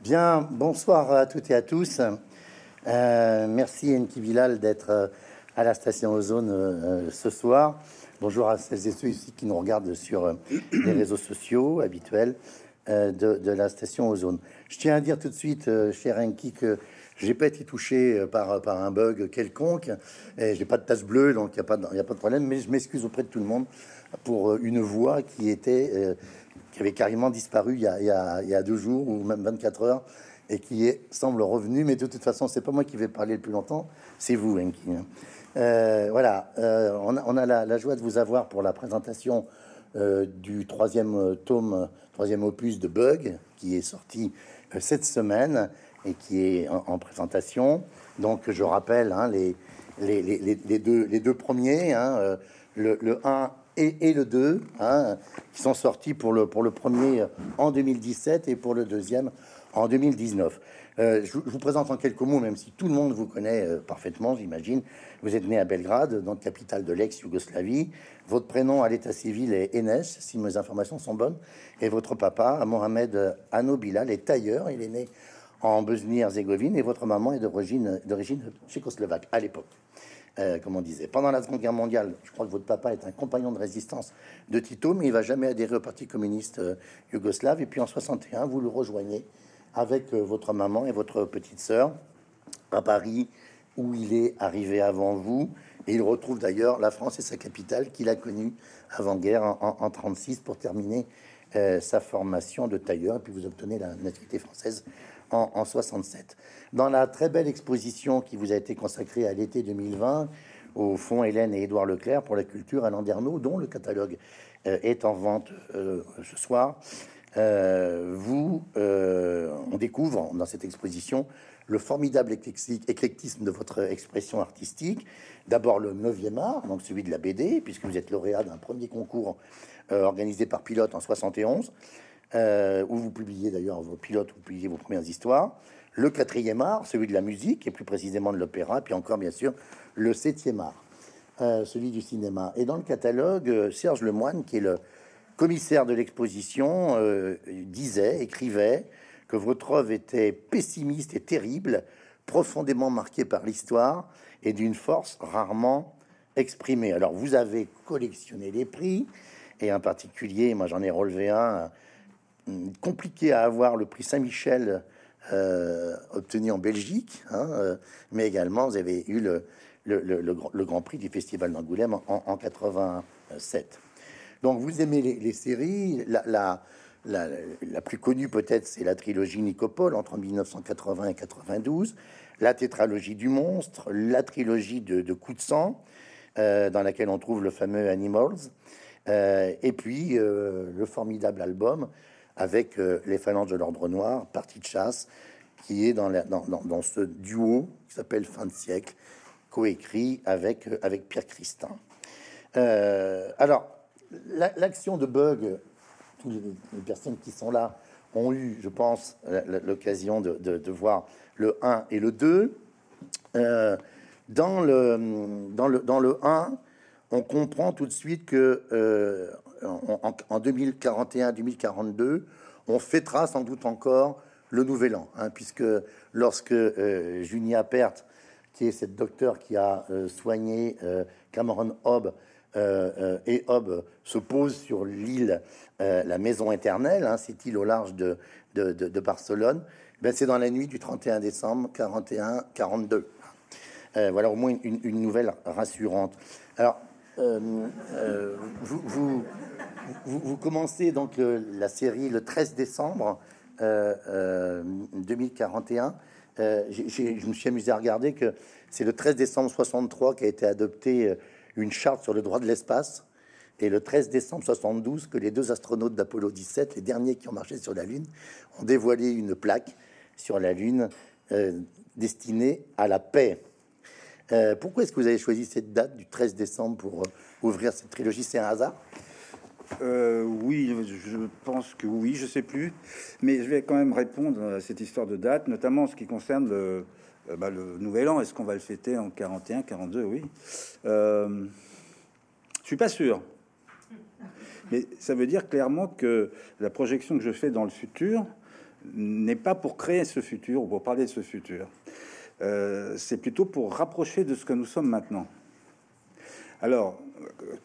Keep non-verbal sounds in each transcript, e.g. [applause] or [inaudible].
Bien, bonsoir à toutes et à tous. Euh, merci Enki Bilal d'être euh, à la station Ozone euh, ce soir. Bonjour à celles et ceux ici qui nous regardent sur [clears throat] les réseaux sociaux habituels de, la station Ozone. Je tiens à dire tout de suite, cher Enki, que j'ai pas été touché par, par un bug quelconque. Et j'ai pas de tasse bleue, donc il n'y a, pas de, a pas de problème. Mais je m'excuse auprès de tout le monde pour une voix qui était qui avait carrément disparu il y, a, deux jours ou même 24 heures et qui est, semble revenu. Mais de toute façon, c'est pas moi qui vais parler le plus longtemps, c'est vous, Enki. Hein. Euh, voilà, euh, on, a, la, joie de vous avoir pour la présentation euh, du troisième tome, troisième opus de Bug, qui est sorti cette semaine et qui est en, présentation. Donc, je rappelle hein, les, les, deux, les deux premiers, hein, le, le 1 et, le 2, hein, qui sont sortis pour le, pour le premier en 2017 et pour le deuxième en 2019. Euh, je, vous présente en quelques mots, même si tout le monde vous connaît euh, parfaitement, j'imagine. Vous êtes né à Belgrade, dans la capitale de l'ex-Yougoslavie. Votre prénom à l'état civil est Enes, si mes informations sont bonnes. Et votre papa, Mohamed Anobilal, est tailleur. Il est né en Bosnie-Herzégovine et votre maman est d'origine tchécoslovaque à l'époque. Euh, on disait. Pendant la Seconde Guerre mondiale, je crois que votre papa est un compagnon de résistance de Tito, mais il va jamais adhérer au Parti communiste euh, yougoslave. Et puis en 61, vous le rejoignez avec euh, votre maman et votre petite sœur à Paris, où il est arrivé avant vous. Et il retrouve d'ailleurs la France et sa capitale qu'il a connue avant-guerre en, en, 36 pour terminer sa formation de tailleur. Et puis vous obtenez la nationalité française en, 67. Dans la très belle exposition qui vous a été consacrée à l'été 2020 au fond Hélène et Édouard Leclerc pour la culture à Landerneau, dont le catalogue euh, est en vente euh, ce soir, euh, vous, on découvre dans cette exposition le formidable éclectisme de votre expression artistique. D'abord le 9e art, donc celui de la BD, puisque vous êtes lauréat d'un premier concours organisé par Pilote en 71 euh, où vous publiez d'ailleurs vos pilotes, vous publiez vos premières histoires. Le quatrième art, celui de la musique, et plus précisément de l'opéra, puis encore bien sûr le septième art, euh, celui du cinéma. Et dans le catalogue, euh, Serge Lemoine, qui est le commissaire de l'exposition, disait, écrivait que votre œuvre était pessimiste et terrible, profondément marquée par l'histoire et d'une force rarement exprimée. Alors vous avez collectionné les prix, et en particulier, moi j'en ai relevé un compliqué à avoir le prix Saint-Michel euh, obtenu en Belgique, hein, euh, mais également vous avez eu le, le, Grand Prix du Festival d'Angoulême en, 87. Donc vous aimez les, séries, la, la, la, plus connue peut-être c'est la trilogie Nicopole entre 1980 et 92, la tétralogie du monstre, la trilogie de, de Coup de sang, euh, dans laquelle on trouve le fameux Animals, et puis le formidable album avec euh, les phalanges de l'ordre noir, partie de chasse, qui est dans, ce duo qui s'appelle Fin de siècle, coécrit avec, euh, avec Pierre Christin. Euh, alors, l'action de Bug, toutes les, personnes qui sont là ont eu, je pense, l'occasion de, voir le 1 et le 2. dans, le, dans, le, dans le 1, on comprend tout de suite que en, 2041-2042, on fêtera sans doute encore le Nouvel An, hein, puisque lorsque euh, Junia qui est cette docteur qui a euh, soigné euh, Cameron Hobb, et Hobb se pose sur l'île, la Maison Éternelle, hein, cette île au large de, de, Barcelone, ben, c'est dans la nuit du 31 décembre 41-42. voilà au moins une, une nouvelle rassurante. Alors, euh, euh, vous, commencez donc la série le 13 décembre 2041. Euh, je me suis amusé à regarder que c'est le 13 décembre 63 qui a été adopté une charte sur le droit de l'espace. Et le 13 décembre 72, que les deux astronautes d'Apollo 17, les derniers qui ont marché sur la Lune, ont dévoilé une plaque sur la Lune destinée à la paix. Euh, pourquoi est-ce que vous avez choisi cette date du 13 décembre pour euh, ouvrir cette trilogie C'est un hasard euh, oui, je pense que oui, je sais plus, mais je vais quand même répondre à cette histoire de date, notamment en ce qui concerne le, bah, Nouvel An. Est-ce qu'on va le fêter en 41, 42 Oui. je suis pas sûr, mais ça veut dire clairement que la projection que je fais dans le futur n'est pas pour créer ce futur ou pour parler de ce futur. Euh, c'est plutôt pour rapprocher de ce que nous sommes maintenant. Alors,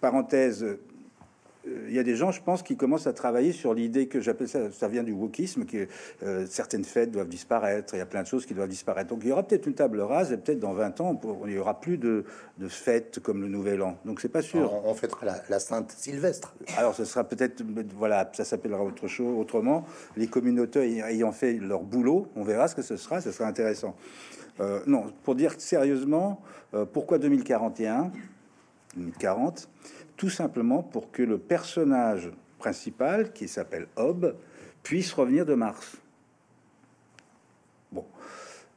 parenthèse, euh, il y a des gens, je pense, qui commencent à travailler sur l'idée que j'appelle ça, ça vient du wokisme, que euh, certaines fêtes doivent disparaître, il y a plein de choses qui doivent disparaître. Donc il y aura peut-être une table rase, et peut-être dans 20 ans, il n'y aura plus de, fêtes comme le Nouvel An. Donc c'est pas sûr. On, fêtera la, Sainte Sylvestre. Alors ce sera peut-être, voilà, ça s'appellera autre chose, autrement. Les communautés ayant fait leur boulot, on verra ce que ce sera, ce sera intéressant. Euh, non, pour dire sérieusement, pourquoi 2041 2040 tout simplement pour que le personnage principal, qui s'appelle Hob, puisse revenir de Mars. Bon,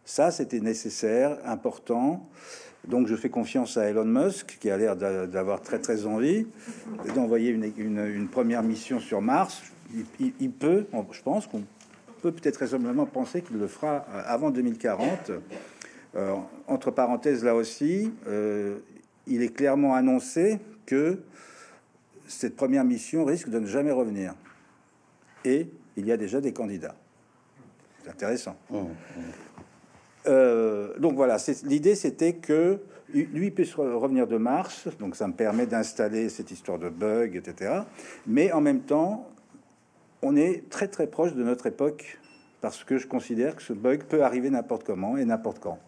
ça c'était nécessaire, important. Donc je fais confiance à Elon Musk, qui a l'air d'avoir très très envie d'envoyer une, première mission sur Mars. Il, peut, je pense qu'on peut peut-être raisonnablement penser qu'il le fera avant 2040. Euh, entre parenthèses, là aussi, euh, il est clairement annoncé que cette première mission risque de ne jamais revenir. Et il y a déjà des candidats. C'est intéressant. Mmh, mmh. Euh, donc voilà, l'idée c'était que lui puisse revenir de Mars, donc ça me permet d'installer cette histoire de bug, etc. Mais en même temps, on est très très proche de notre époque parce que je considère que ce bug peut arriver n'importe comment et n'importe quand.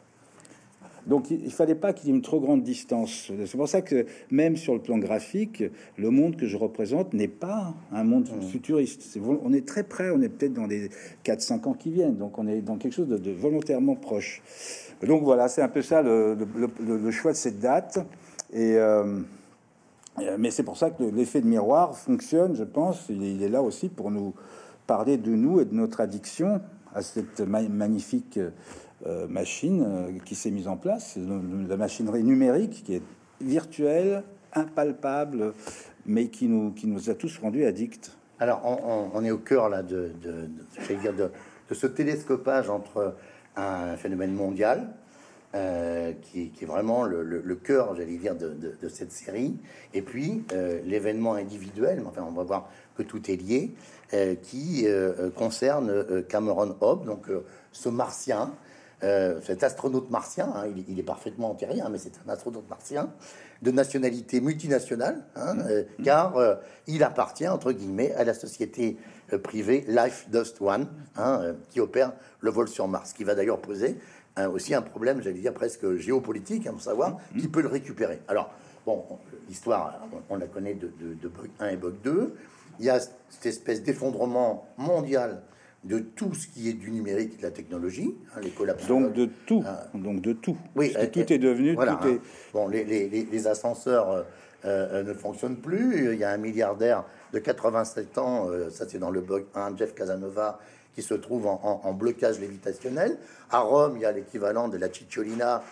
Donc il, fallait pas qu'il y ait une trop grande distance. C'est pour ça que même sur le plan graphique, le monde que je représente n'est pas un monde mmh. futuriste. on est très près, on est peut-être dans les 4-5 ans qui viennent, donc on est dans quelque chose de, volontairement proche. Donc voilà, c'est un peu ça le, choix de cette date. Et euh, mais c'est pour ça que l'effet de miroir fonctionne, je pense. Il est là aussi pour nous parler de nous et de notre addiction à cette magnifique euh, machine euh, qui s'est mise en place, la machinerie numérique qui est virtuelle, impalpable, mais qui nous, qui nous a tous rendus addicts. Alors, on, est au cœur là de, de, dire de, ce télescopage entre un phénomène mondial, euh, qui, est vraiment le, le, cœur, j'allais dire, de, cette série, et puis l'événement individuel, enfin on va voir que tout est lié, qui concerne Cameron Hobbes, donc ce martien euh, cet astronaute martien, hein, il, est parfaitement antérieur, hein, mais c'est un astronaute martien de nationalité multinationale, hein, mmh. euh, car euh, il appartient entre guillemets à la société privée Life Dust One, qui opère le vol sur Mars, qui va d'ailleurs poser aussi un problème, j'allais dire presque géopolitique, pour savoir mmh. qui peut le récupérer. Alors, bon, l'histoire, on, la connaît de, de, de Bug 1 et Bug 2. Il y a cette espèce d'effondrement mondial de tout ce qui est du numérique et de la technologie, hein, les collapses. Donc de tout, ah. donc de tout. Oui, tout est devenu. Voilà, tout est... Hein. Bon, les, les, les ascenseurs euh, euh, ne fonctionnent plus. Il y a un milliardaire de 87 ans, euh, ça c'est dans le blog 1, Jeff Casanova, qui se trouve en, en, blocage lévitationnel. À Rome, il y a l'équivalent de la Cicciolina,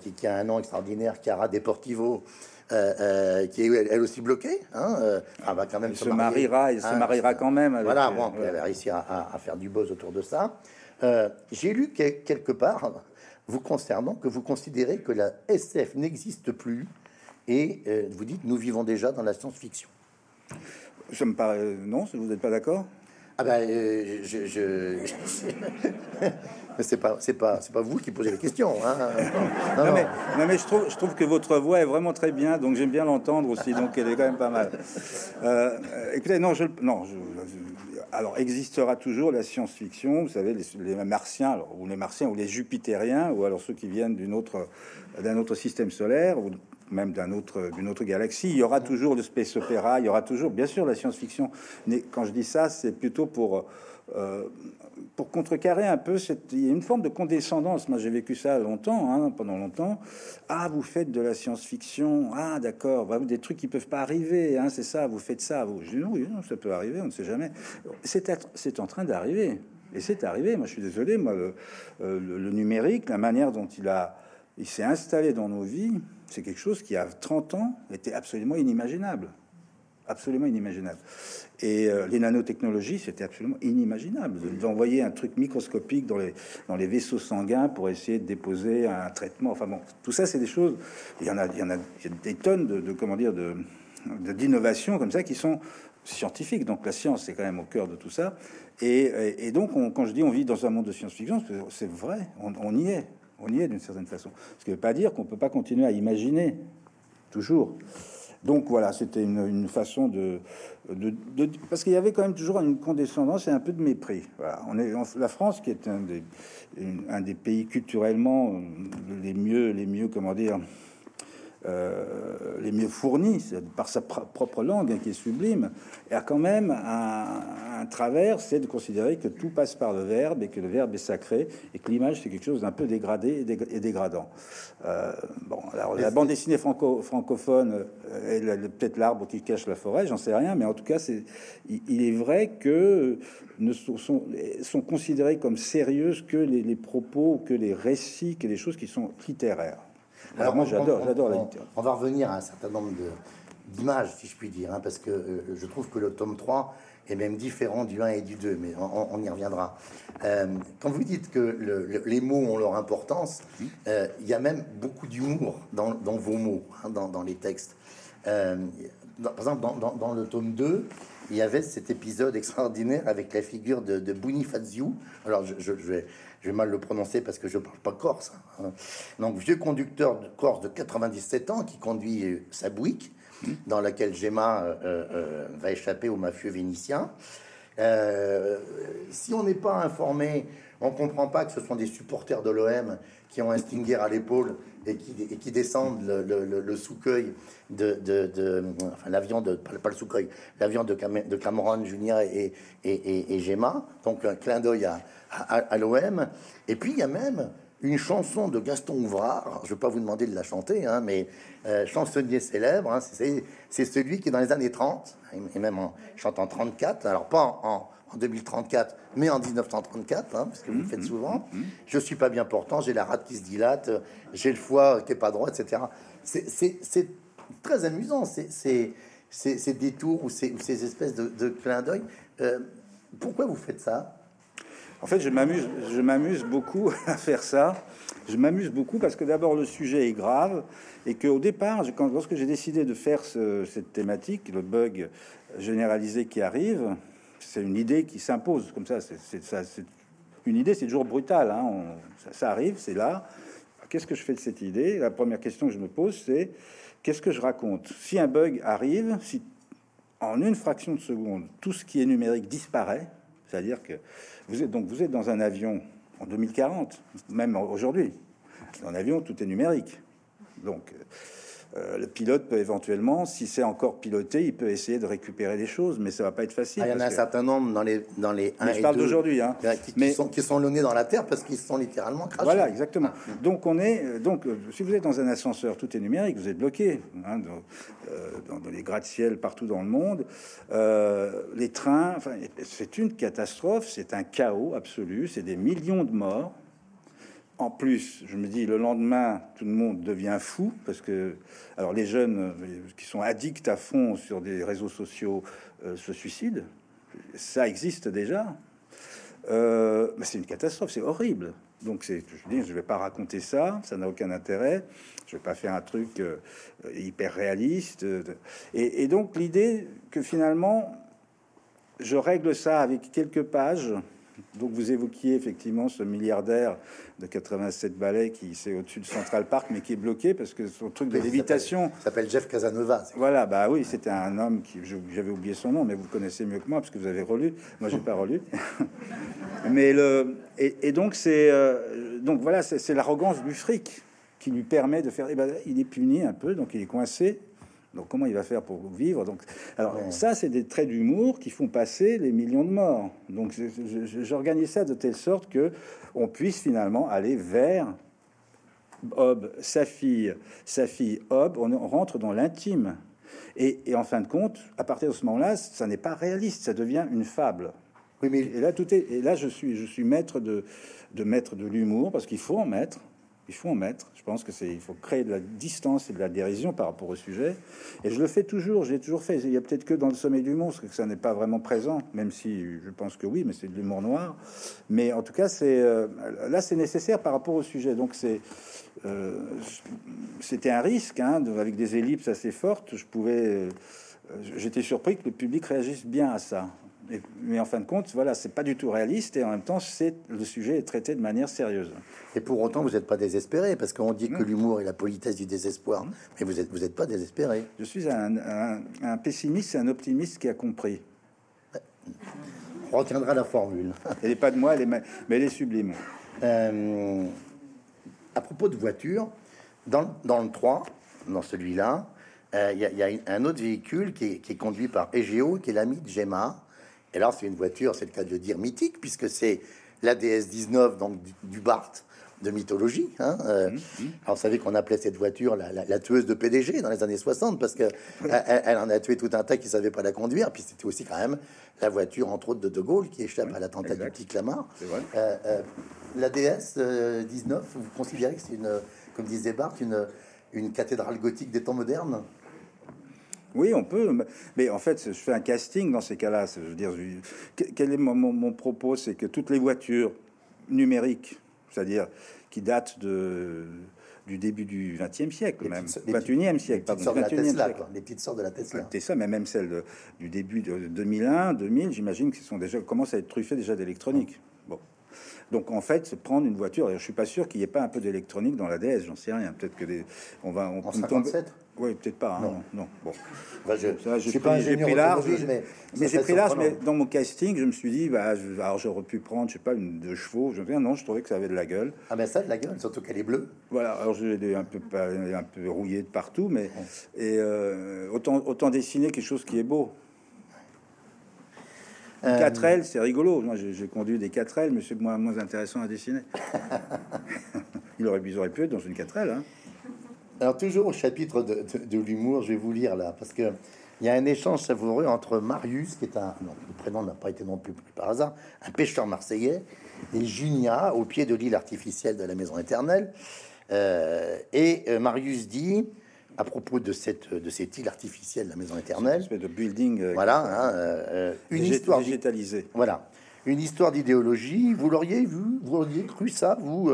qui, qui, a un nom extraordinaire, Chiara Deportivo, euh, euh, qui est elle aussi bloquée. Hein, euh, elle va quand même se, mariera, il se hein, mariera quand même. voilà, bon, elle va réussir à, faire du buzz autour de ça. J'ai lu quelque part vous concernant que vous considérez que la SF n'existe plus et vous dites nous vivons déjà dans la science-fiction. Ça me paraît non, vous n'êtes pas d'accord? Ah ben, je, je... [laughs] c'est pas, c'est pas, c'est pas vous qui posez les questions. Hein. Non, mais, non, mais je trouve, je trouve que votre voix est vraiment très bien, donc j'aime bien l'entendre aussi, donc elle est quand même pas mal. Euh, écoutez, non, je, non, alors existera toujours la science-fiction, vous savez, les, martiens, ou les martiens, ou les jupitériens, ou alors ceux qui viennent d'une autre, d'un autre système solaire, ou même d'un autre, d'une autre galaxie. Il y aura toujours le space opéra, il y aura toujours, bien sûr, la science-fiction. Mais quand je dis ça, c'est plutôt pour euh, pour contrecarrer un peu cette, il y a une forme de condescendance. Moi, j'ai vécu ça longtemps, hein, pendant longtemps. Ah, vous faites de la science-fiction. Ah, d'accord. Bah, des trucs qui peuvent pas arriver. Hein, c'est ça. Vous faites ça. Vous. Je dis oui, ça peut arriver. On ne sait jamais. C'est, en train d'arriver. Et c'est arrivé. Moi, je suis désolé. Moi, le, euh, le, numérique, la manière dont il a, il s'est installé dans nos vies, c'est quelque chose qui, a 30 ans, était absolument inimaginable absolument inimaginable. Et euh, les nanotechnologies, c'était absolument inimaginable d'envoyer un truc microscopique dans les, dans les vaisseaux sanguins pour essayer de déposer un traitement. Enfin bon, tout ça, c'est des choses. Il y en a, il y en a, des tonnes de, comment dire, de d'innovations comme ça qui sont scientifique. Donc la science est quand même au cœur de tout ça. Et, donc, quand je dis on vit dans un monde de science-fiction, c'est vrai, on, y est, on y est d'une certaine façon. Ce qui ne veut pas dire qu'on ne peut pas continuer à imaginer toujours. Donc voilà, c'était une, façon de, parce qu'il y avait quand même toujours une condescendance et un peu de mépris. On est la France, qui est un des, un des pays culturellement euh, les mieux, les mieux, comment dire, euh, les mieux fournis par sa propre langue hein, qui est sublime, et a quand même un, travers, c'est de considérer que tout passe par le verbe et que le verbe est sacré et que l'image c'est quelque chose d'un peu dégradé et, dégradant. Euh, bon, alors la bande dessinée franco francophone est peut-être l'arbre qui cache la forêt, j'en sais rien, mais en tout cas, c'est, il, est vrai que ne sont, sont, considérés comme sérieuses que les, les propos, que les récits, que les choses qui sont littéraires. Alors, moi, j'adore, j'adore la littérature. On va revenir à un certain nombre d'images, si je puis dire, hein, parce que euh, je trouve que le tome 3 est même différent du 1 et du 2, mais on, y reviendra. Euh, quand vous dites que les mots ont leur importance, euh, il y a même beaucoup d'humour dans, vos mots, hein, dans, les textes. par exemple, dans, le tome 2, il y avait cet épisode [laughs] extraordinaire avec la figure de, de Bonifacio. Alors, je, je, vais, je vais mal le prononcer parce que je parle pas corse. Hein. Donc, vieux conducteur de corse de 97 ans qui conduit euh, sa bouique, dans laquelle Gemma euh, euh, va échapper aux mafieux vénitiens. si on n'est pas informé, on comprend pas que ce sont des supporters de l'OM qui ont un Stinger à l'épaule et qui, descendent le, le, sous-cueil de, enfin, l'avion de, pas, le sous-cueil, l'avion de, Cameron et, et, et, Gemma. Donc, un clin d'œil à, à, l'OM. Et puis, il y a même une chanson de Gaston Ouvrard. je ne vais pas vous demander de la chanter, hein, mais euh, chansonnier célèbre. Hein, c'est, celui qui, dans les années 30, et même en, chante en 34, alors pas en, en 2034, mais en 1934, hein, parce que vous le faites mmh, souvent. Mmh, mmh. Je suis pas bien portant, j'ai la rate qui se dilate, j'ai le foie qui est pas droit, etc. C'est très amusant, ces, ces, détours ou ces, ces espèces de, de clins d'œil. Euh, pourquoi vous faites ça? En fait, je m'amuse, beaucoup [laughs] à faire ça. Je m'amuse beaucoup parce que d'abord le sujet est grave et qu'au départ, lorsque j'ai décidé de faire cette thématique, le bug généralisé qui arrive, c'est une idée qui s'impose comme ça. C'est ça, c'est une idée, c'est toujours brutal. Hein. ça, arrive, c'est là. Qu'est-ce que je fais de cette idée? La première question que je me pose, c'est qu'est-ce que je raconte? Si un bug arrive, si en une fraction de seconde, tout ce qui est numérique disparaît, c'est-à-dire que vous êtes donc vous êtes dans un avion en 2040, même aujourd'hui. Dans un avion, tout est numérique. Donc euh, le pilote peut éventuellement, si c'est encore piloté, il peut essayer de récupérer des choses, mais ça va pas être facile. Ah, il y en a un certain nombre dans les dans les. je parle d'aujourd'hui, hein. Qui, mais sont qui sont dans la terre parce qu'ils sont littéralement crachés. Voilà, exactement. Ah. Donc on est euh, donc euh, si vous êtes dans un ascenseur, tout est numérique, vous êtes bloqué hein, dans, dans, les gratte-ciel partout dans le monde. les trains, c'est une catastrophe, c'est un chaos absolu, c'est des millions de morts en plus, je me dis, le lendemain, tout le monde devient fou parce que, alors les jeunes euh, qui sont addicts à fond sur des réseaux sociaux euh, se suicident. Ça existe déjà. Euh, mais c'est une catastrophe, c'est horrible. Donc, c'est, je dis, je vais pas raconter ça, ça n'a aucun intérêt. Je vais pas faire un truc hyper réaliste. Et, et donc, l'idée que finalement, je règle ça avec quelques pages donc vous évoquiez effectivement ce milliardaire de 87 balais qui c'est au-dessus de Central Park, mais qui est bloqué parce que son truc de lévitation s'appelle Jeff Casanova. Voilà, bah oui, c'était un homme qui j'avais oublié son nom, mais vous le connaissez mieux que moi parce que vous avez relu. Moi, j'ai pas relu. [laughs] mais le et, donc c'est euh, donc voilà, c'est l'arrogance du fric qui lui permet de faire. Eh ben, il est puni un peu, donc il est coincé. Donc comment il va faire pour vivre? Donc alors ça c'est des traits d'humour qui font passer les millions de morts. Donc j'organise ça de telle sorte que on puisse finalement aller vers Hob, sa fille, sa fille Hob, on, rentre dans l'intime. Et, en fin de compte, à partir de ce moment-là, ça n'est pas réaliste, ça devient une fable. Oui, mais et là tout est. Et là, je suis, je suis maître de, de mettre de l'humour parce qu'il faut en mettre. Il faut en mettre. Je pense que c'est, il faut créer de la distance et de la dérision par rapport au sujet. Et je le fais toujours. J'ai toujours fait. Il y a peut-être que dans le sommet du monstre que ça n'est pas vraiment présent, même si je pense que oui, mais c'est de l'humour noir. Mais en tout cas, c'est euh, là, c'est nécessaire par rapport au sujet. Donc c'est, euh, c'était un risque hein, avec des ellipses assez fortes. Je pouvais j'étais surpris que le public réagisse bien à ça. Mais en fin de compte, voilà, c'est pas du tout réaliste et en même temps, c'est le sujet est traité de manière sérieuse. Et pour autant, vous n'êtes pas désespéré parce qu'on dit que l'humour est la politesse du désespoir, mais vous êtes vous êtes pas désespéré. Je suis un, un, pessimiste et un optimiste qui a compris. On retiendra la formule. [laughs] Elle n'est pas de moi, elle est, mais elle est sublime. Euh, à propos de voiture, dans, dans le 3, dans celui-là, euh, il y, a un autre véhicule qui est, conduit par Egeo, qui est l'ami de Gemma. Et là, c'est une voiture, c'est le cas de le dire, mythique, puisque c'est la DS-19 donc du, Bart de mythologie. Hein, euh. mmh, mmh. Alors, vous savez qu'on appelait cette voiture la, tueuse de PDG dans les années 60 parce que [laughs] elle, en a tué tout un tas qui savaient pas la conduire. Puis c'était aussi quand même la voiture, entre autres, de De Gaulle qui échappe à l'attentat du petit Clamart. Euh, la DS-19, vous considérez que c'est une, comme disait Bart, une, une cathédrale gothique des temps modernes? Oui, on peut, mais en fait, je fais un casting dans ces cas-là. Je veux dire, quel est mon, propos C'est que toutes les voitures numériques, c'est-à-dire qui datent de, du début du XXe siècle, même 21e siècle, pardon, 21e siècle. les petites sortes de la Tesla. C'est ça, mais même celles du début de 2001, 2000, j'imagine qu'ils sont déjà commencent à être truffées déjà d'électronique. Bon, donc en fait, prendre une voiture, et je suis pas sûr qu'il n'y ait pas un peu d'électronique dans la DS, j'en sais rien. Peut-être que des, on va on en 57. Oui, peut-être pas. Hein, non. non, Bon. je, ne suis pas ingénieur large, mais, mais j'ai pris large. Mais dans mon casting, je me suis dit, bah, alors j'aurais pu prendre, je sais pas, une de chevaux. Je me non, je trouvais que ça avait de la gueule. Ah ben ça, de la gueule, surtout qu'elle est bleue. Voilà. Alors je l'ai un peu, un peu rouillé de partout, mais et euh, autant, autant dessiner quelque chose qui est beau. Euh... 4L, c'est rigolo. Moi, j'ai conduit des 4L, mais c'est moins, moins intéressant à dessiner. [laughs] il aurait, ils auraient pu être dans une 4L. Hein. Alors, toujours au chapitre de, l'humour, je vais vous lire là, parce que il y a un échange savoureux entre Marius, qui est un, non, le prénom n'a pas été non plus par hasard, un pêcheur marseillais, et Junia, au pied de l'île artificielle de la Maison Éternelle. Euh, et euh, Marius dit, à propos de cette, de cette île artificielle, la Maison Éternelle, une de building, euh, voilà, hein, une histoire végétalisée. Voilà, une histoire d'idéologie. Vous l'auriez vu, vous auriez cru ça, vous,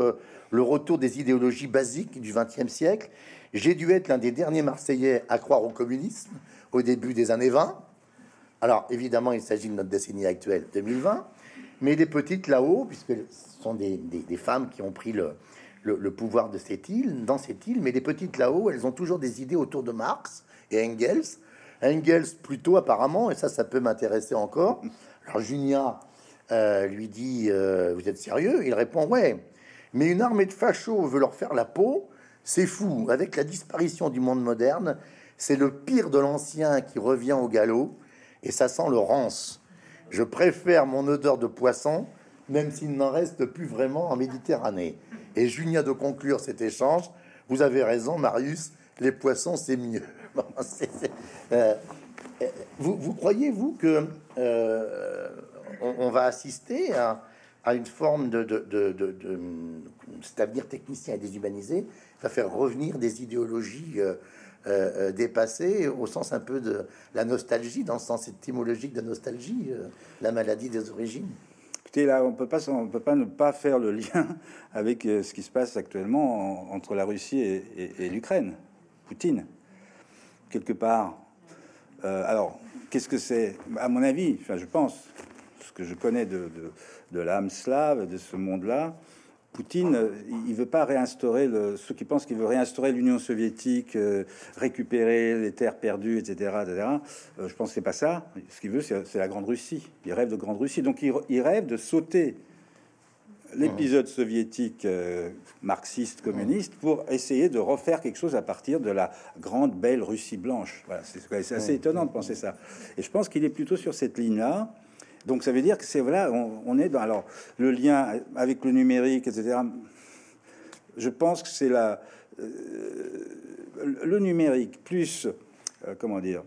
le retour des idéologies basiques du XXe siècle j'ai dû être l'un des derniers Marseillais à croire au communisme au début des années 20. Alors, évidemment, il s'agit de notre décennie actuelle, 2020, mais des petites là-haut, puisque ce sont des, femmes qui ont pris le, pouvoir de cette île, dans cette île, mais les petites là-haut, elles ont toujours des idées autour de Marx et Engels. Engels plutôt apparemment, et ça, ça peut m'intéresser encore. Alors Junia euh, lui dit, euh, vous êtes sérieux? Il répond, ouais, mais une armée de fachos veut leur faire la peau, c'est fou. Avec la disparition du monde moderne, c'est le pire de l'ancien qui revient au galop et ça sent le rance. Je préfère mon odeur de poisson, même s'il n'en reste plus vraiment en Méditerranée. Et Junia de conclure cet échange. Vous avez raison, Marius, les poissons, c'est mieux. [laughs] Euh, vous, croyez-vous que euh, on, va assister à, une forme de, de, cet avenir technicien et déshumanisé va faire revenir des idéologies euh, euh, euh, dépassées au sens un peu de la nostalgie, dans le sens étymologique de nostalgie, la maladie des origines. Écoutez, là, on peut pas, on peut pas ne pas faire le lien [laughs] avec ce qui se passe actuellement entre la Russie et, l'Ukraine, Poutine, quelque part. alors, qu'est-ce que c'est? À mon avis, enfin, je pense, que je connais de, de, de l'âme slave, de ce monde-là, Poutine, euh, il veut pas réinstaurer le, ceux qui pensent qu'il veut réinstaurer l'Union soviétique, euh, récupérer les terres perdues, etc., etc. Euh, je pense que c'est pas ça. Ce qu'il veut, c'est la Grande Russie. Il rêve de Grande Russie, donc il, rêve de sauter l'épisode soviétique marxiste communiste pour essayer de refaire quelque chose à partir de la grande belle Russie blanche. Voilà, c'est assez étonnant de penser ça. Et je pense qu'il est plutôt sur cette ligne-là. Donc ça veut dire que c'est voilà, on, est dans alors le lien avec le numérique, etc. Je pense que c'est la euh, le numérique plus euh, comment dire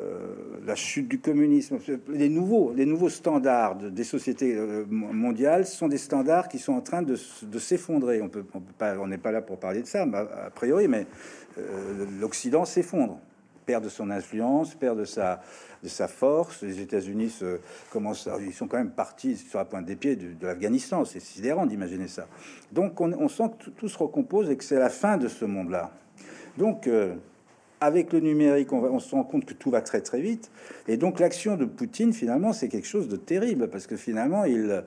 euh, la chute du communisme, les nouveaux, les nouveaux standards des sociétés mondiales sont des standards qui sont en train de, s'effondrer. On peut, pas, on n'est pas là pour parler de ça, a priori, mais l'Occident s'effondre, perd de son influence, perd de sa de sa force. Les États-Unis se commencent, ils sont quand même partis sur la pointe des pieds de, l'Afghanistan. C'est sidérant d'imaginer ça. Donc on, sent que tout, se recompose et que c'est la fin de ce monde-là. Donc euh, avec le numérique, on, va- se rend compte que tout va très très vite. Et donc l'action de Poutine, finalement, c'est quelque chose de terrible parce que finalement, il,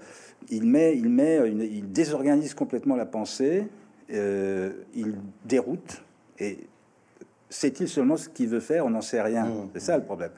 il met, il met, une- il désorganise complètement la pensée, euh, il déroute. Et sait-il seulement ce qu'il veut faire On n'en sait rien. Mmh. C'est ça le problème.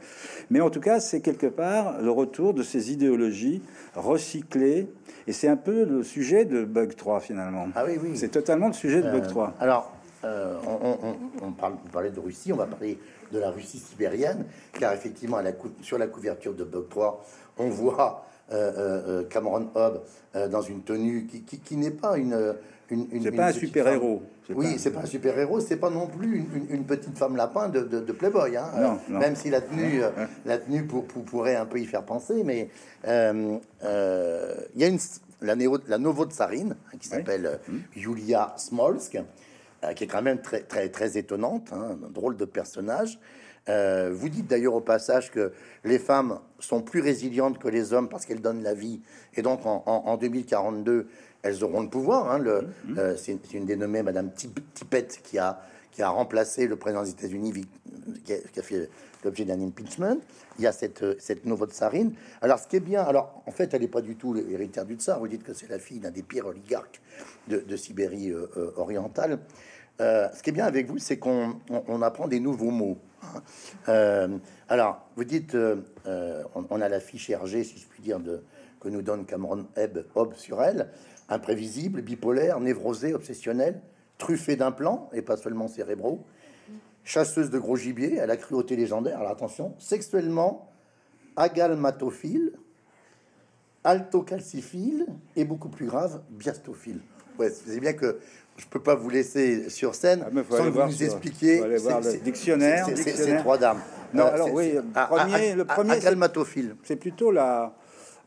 Mais en tout cas, c'est quelque part le retour de ces idéologies recyclées. Et c'est un peu le sujet de Bug 3 finalement. Ah oui, oui. C'est totalement le sujet de Bug Euh, 3. Alors, euh, on, on- on- on parle, parlez de Russie, on va parler de la Russie sibérienne, car effectivement, à la sur la couverture de Bug 3, on voit euh, euh, euh, Cameron Hobb euh, dans une tenue qui, qui- qui n'est pas une. Une, une- C'est pas un super-héros. Oui, c'est pas un super-héros, c'est pas non plus une, petite femme lapin de, de- de Playboy. hein. Non, non. Même si la tenue, euh, la tenue pour, pour- pourrait un peu y faire penser, mais euh, euh, il y a une, la, néo, la Novo-Tsarine hein, qui s'appelle euh, Yulia Smolsk, qui est quand même très, très, très étonnante, hein, un drôle de personnage. Euh, vous dites d'ailleurs au passage que les femmes sont plus résilientes que les hommes parce qu'elles donnent la vie, et donc en, en- en 2042, elles auront le pouvoir. hein, le, euh, c'est une dénommée Madame Tip- Tippett qui a, qui a remplacé le président des États-Unis, qui a, qui a fait l'objet d'un impeachment. Il y a cette, euh, cette Novo-Tsarine. Alors, ce qui est bien, alors en fait, elle n'est pas du tout l'héritière du tsar. Vous dites que c'est la fille d'un des pires oligarques de, de Sibérie euh, orientale. Euh, ce qui est bien avec vous, c'est qu'on on- on apprend des nouveaux mots. hein. Euh, alors, vous dites, euh, on, on a la fiche RG, si je puis dire, de, que nous donne Cameron Ebb, Hobbes sur elle. Imprévisible, bipolaire, névrosée, obsessionnelle, truffée d'implants, et pas seulement cérébraux. Chasseuse de gros gibier, à la cruauté légendaire. Alors attention, sexuellement, agalmatophile, altocalciphile et beaucoup plus grave, biastophile. Ouais, c'est bien que je peux pas vous laisser sur scène Ah, sans que vous nous expliquiez. le dictionnaire, dictionnaire. trois dames. Non, Euh, alors oui, le ah, premier- ah, le ah, premier. C'est plutôt la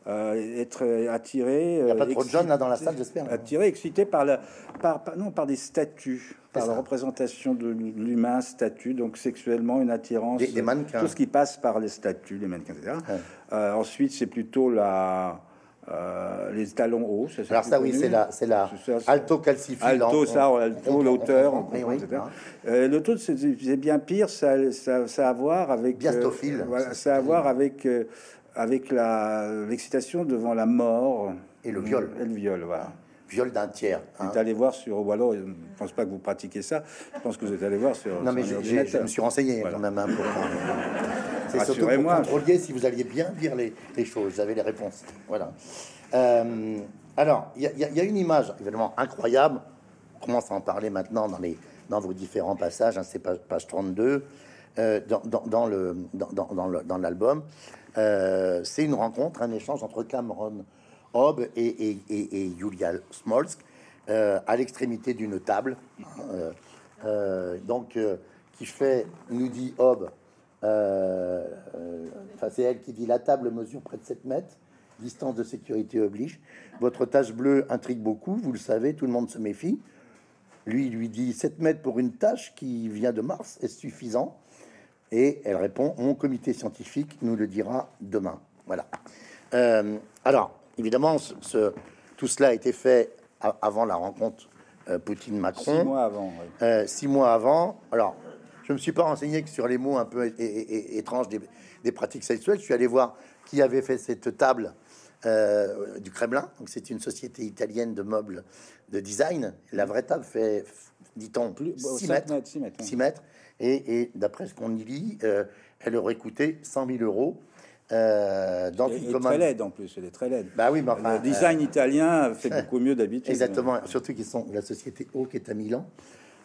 euh, être attiré. Il n'y a pas euh, trop de jeunes là dans la salle, j'espère. Attiré, excité par la, par, par- non, par des statues, par la représentation de l'humain statue, donc sexuellement une attirance. Des- des mannequins. Tout ce qui passe par les statues, les mannequins, etc. Ouais. Euh, ensuite, c'est plutôt la euh, les talons hauts. Alors ça, oui, c'est la, c'est la C'est ça, c'est- altocalciphile. Alto, ça, alto, l'auteur, oui, oui, hein. Euh, le taux, c'est bien pire, ça, ça, ça a à voir avec. euh, Biastophile. voilà, ça a à voir avec, euh, avec l'excitation devant la mort. Et le viol. Et le viol, voilà. Viol d'un tiers. hein. Vous êtes allé voir sur. Ou alors, je ne pense pas que vous pratiquez ça. Je pense que vous êtes allé voir sur. Non, mais sur je me suis renseigné Voilà. quand même un peu. [laughs] C'est surtout pour Rassurez-moi. contrôler si vous alliez bien lire les, les choses. J'avais les réponses. Voilà. Euh, alors, y, y il y a une image évidemment incroyable. On commence à en parler maintenant dans, les, dans vos différents passages. hein, c'est page, page 32 euh, dans, l'album. Euh, c'est une rencontre, un échange entre Cameron Hobb et, et, Julia Smolsk euh, à l'extrémité d'une table. donc, qui fait, nous dit Hobb, enfin, c'est elle qui dit la table mesure près de 7 mètres, distance de sécurité oblige. Votre tache bleue intrigue beaucoup, vous le savez, tout le monde se méfie. Lui il lui dit 7 mètres pour une tâche qui vient de Mars, est suffisant? Et elle répond Mon comité scientifique nous le dira demain. Voilà. Euh, alors, évidemment, ce, ce- tout cela a été fait a- avant la rencontre euh, Poutine-Macron. Six mois avant. ouais. Euh, six mois avant. Alors, je me suis pas renseigné que sur les mots un peu étranges des, des pratiques sexuelles. Je suis allé voir qui avait fait cette table euh, du Kremlin. Donc, c'est une société italienne de meubles de design. La vraie table fait, dit-on, Plus, bon, 6 cinq mètres. mètres, six mètres, ouais. 6 mètres. Et, et d'après ce qu'on y lit, euh, elle aurait coûté 100 000 euros. euh, dans Et- une et commande. très laide en plus, elle est très laide. Bah oui, mais enfin, le design italien fait [laughs] beaucoup mieux euh, d'habitude. exactement. Surtout qu'ils sont la société O qui est à Milan.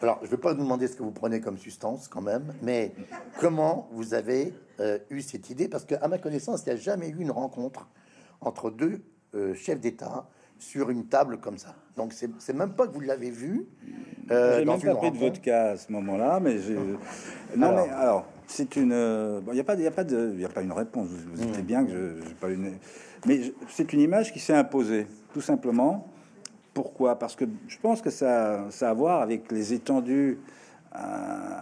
Alors, je ne vais pas vous demander ce que vous prenez comme substance quand même, mais comment vous avez euh, eu cette idée? Parce qu'à ma connaissance, il n'y a jamais eu une rencontre entre deux euh, chefs d'État sur une table comme ça. Donc, c'est même pas que vous l'avez vu euh, J'ai même pas pris de vodka à ce moment-là, mais. Non, Alors. mais alors, c'est une. euh, bon, Il n'y a pas, il y a pas de, il y a pas une réponse. Vous, savez bien que je, pas une. Mais c'est une image qui s'est imposée, tout simplement. Pourquoi? Parce que je pense que ça, ça a à voir avec les étendues euh,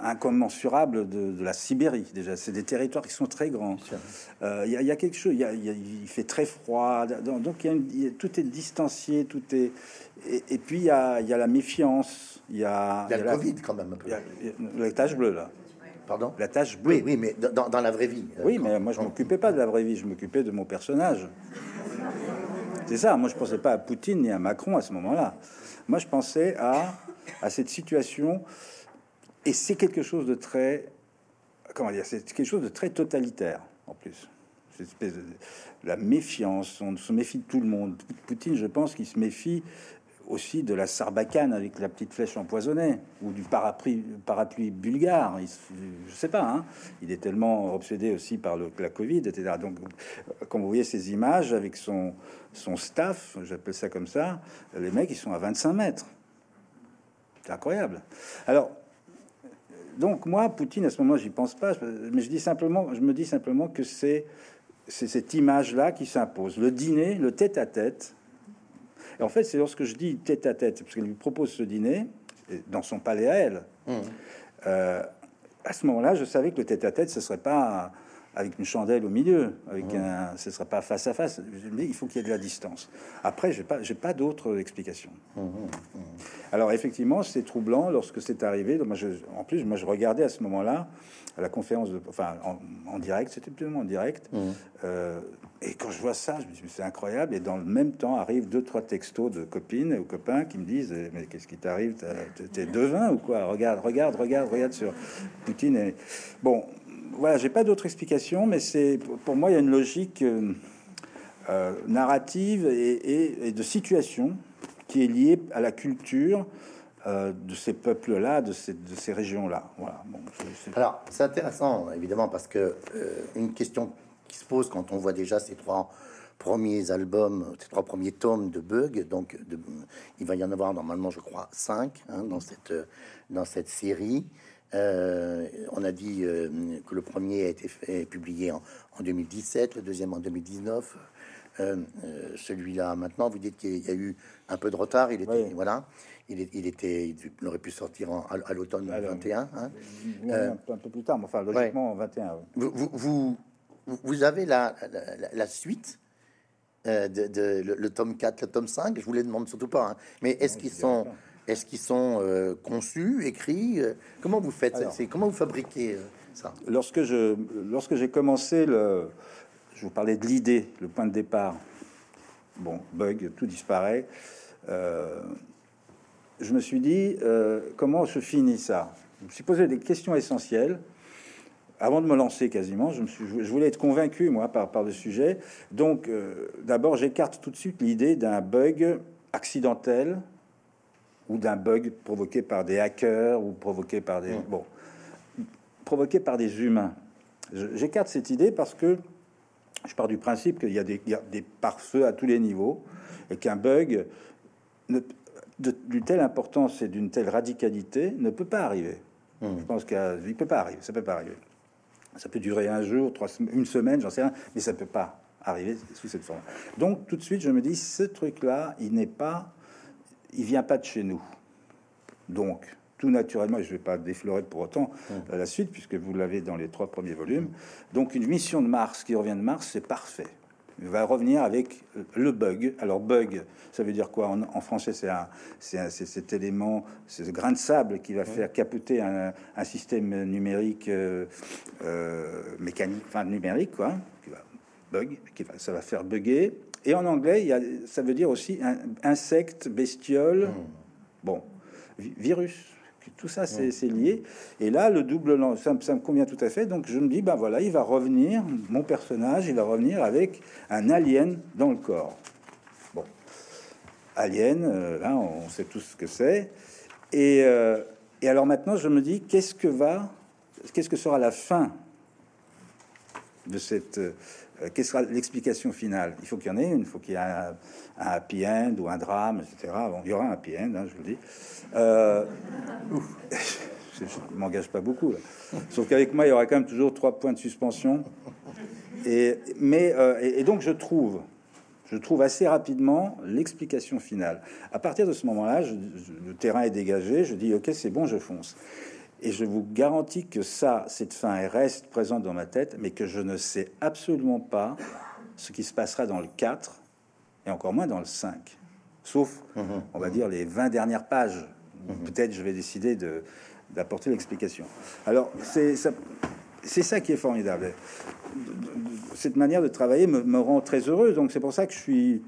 incommensurables de, de la Sibérie. Déjà, c'est des territoires qui sont très grands. Euh, Il y, a- il y a quelque chose. il fait très froid. Donc, y a une- y a- tout est distancié, tout est. Et, et puis il y a, la méfiance. Il y a, le la- Covid quand même un peu. la tache bleue là. Pardon? La tache bleue. Oui, oui, mais dans, dans la vraie vie. euh, Oui, mais moi je m'occupais pas de la vraie vie, je m'occupais de mon personnage. C'est ça, moi je pensais pas à Poutine ni à Macron à ce moment-là. Moi je pensais à, à cette situation, et c'est quelque chose de très, comment dire, c'est quelque chose de très totalitaire en plus. Cette espèce de, la méfiance, on se méfie de tout le monde. Poutine, je pense qu'il se méfie aussi de la sarbacane avec la petite flèche empoisonnée ou du parapluie, bulgare. Il, je sais pas. hein. Il est tellement obsédé aussi par le, la Covid, etc. Donc, quand vous voyez ces images avec son, son staff, j'appelle ça comme ça, les mecs, ils sont à 25 mètres. C'est incroyable. Alors, donc moi, Poutine, à ce moment, j'y pense pas, mais je dis simplement, je me dis simplement que c'est c'est cette image-là qui s'impose. Le dîner, le tête-à-tête. Et en fait, c'est lorsque je dis tête-à-tête, parce qu'elle lui propose ce dîner dans son palais à elle. euh, à ce moment-là, je savais que le tête-à-tête, ce serait pas avec une chandelle au milieu, avec un, ce serait pas face à face. Dis, il faut qu'il y ait de la distance. Après, j'ai pas, j'ai pas d'autre explication. Alors effectivement, c'est troublant lorsque c'est arrivé. Moi, je- en plus, moi, je regardais à ce moment-là à la conférence, de, enfin en, en direct, c'était moins en direct. Euh, et quand je vois ça, je me dis mais c'est incroyable. Et dans le même temps, arrivent deux trois textos de copines ou copains qui me disent eh, mais qu'est-ce qui t'arrive? T'es devin ou quoi? Regarde, regarde, regarde, regarde sur Poutine. Et... Bon, voilà, j'ai pas d'autre explication, mais c'est pour- moi il y a une logique. euh, euh, narrative et, de situation qui est liée à la culture euh, de ces peuples-là, de ces, régions-là. Voilà. Alors, c'est intéressant, évidemment, parce que une question qui se pose quand on voit déjà ces trois premiers albums, ces trois premiers tomes de Bug, donc il va y en avoir normalement, je crois, cinq hein, dans cette dans cette série. Euh, on a dit euh, que le premier a été fait- publié en, en 2017, le deuxième en 2019. Euh, celui-là, maintenant, vous dites qu'il y a eu un peu de retard. Il était, Oui. voilà, il, est- il était, il aurait pu sortir en- à, l'automne Alors, 21. hein. Un, peu, plus tard, mais enfin, logiquement, en 21. oui. Vous, vous, vous, vous avez la, la, suite de, de- le, le tome 4, le tome 5 Je vous les demande surtout pas. hein. Mais est-ce qu'ils sont, est-ce qu'ils sont euh, conçus, écrits euh, Comment vous faites? Alors. c'est, Comment vous fabriquez euh, ça? Lorsque je, lorsque j'ai commencé le, je vous parlais de l'idée, le point de départ. Bon, bug, tout disparaît. Euh, je me suis dit euh, comment je finis ça? Je me suis posé des questions essentielles avant de me lancer quasiment. Je me suis, je voulais être convaincu moi par par le sujet. Donc, euh, d'abord, j'écarte tout de suite l'idée d'un bug accidentel ou d'un bug provoqué par des hackers ou provoqué par des bon provoqué par des humains. J'écarte cette idée parce que je pars du principe qu'il y a des, il y a des pare-feux à tous les niveaux et qu'un bug ne- de- d'une telle importance et d'une telle radicalité ne peut pas arriver. Je pense qu'il ne peut pas arriver. Ça peut pas arriver. Ça peut durer un jour, trois une semaine, j'en sais rien, mais ça peut pas arriver sous cette forme. Donc tout de suite, je me dis, ce truc-là, il n'est pas, il vient pas de chez nous. Donc, tout naturellement, et je ne vais pas déflorer pour autant euh, la suite, puisque vous l'avez dans les trois premiers volumes. Donc, une mission de Mars qui revient de Mars, c'est parfait. Il va revenir avec le bug. Alors, bug, ça veut dire quoi? En, en français C'est un- c'est un- cet élément, c'est ce grain de sable qui va faire capoter un, un système numérique euh, euh, mécanique, enfin numérique, quoi, qui va bug, qui va, ça va faire bugger. Et en anglais, il y a, ça veut dire aussi un, insecte, bestiole, bon, vi- virus. Tout ça, c'est c'est lié. Et là, le double ça, me- ça me convient tout à fait. Donc, je me dis, ben voilà, il va revenir, mon personnage, il va revenir avec un alien dans le corps. Bon, alien, euh, là, on sait tous ce que c'est. Et, euh, et alors maintenant, je me dis, qu'est-ce que va, qu'est-ce que sera la fin de cette, quelle sera l'explication finale? Il faut qu'il y en ait une, il faut qu'il y ait un, un happy end ou un drame, etc. Bon, il y aura un happy end, hein, je vous le dis. Euh, [laughs] je ne m'engage pas beaucoup, sauf qu'avec moi, il y aura quand même toujours trois points de suspension. Et, mais, euh, donc, je trouve, je trouve assez rapidement l'explication finale. À partir de ce moment-là, le terrain est dégagé, je dis, ok, c'est bon, je fonce. Et je vous garantis que ça, cette fin, elle reste présente dans ma tête, mais que je ne sais absolument pas ce qui se passera dans le 4 et encore moins dans le 5. Sauf, on va dire, les 20 dernières pages. Peut-être je vais décider de, d'apporter l'explication. Alors, c'est ça, c'est ça qui est formidable. Cette manière de travailler me, me rend très heureux. Donc, c'est pour ça que je suis,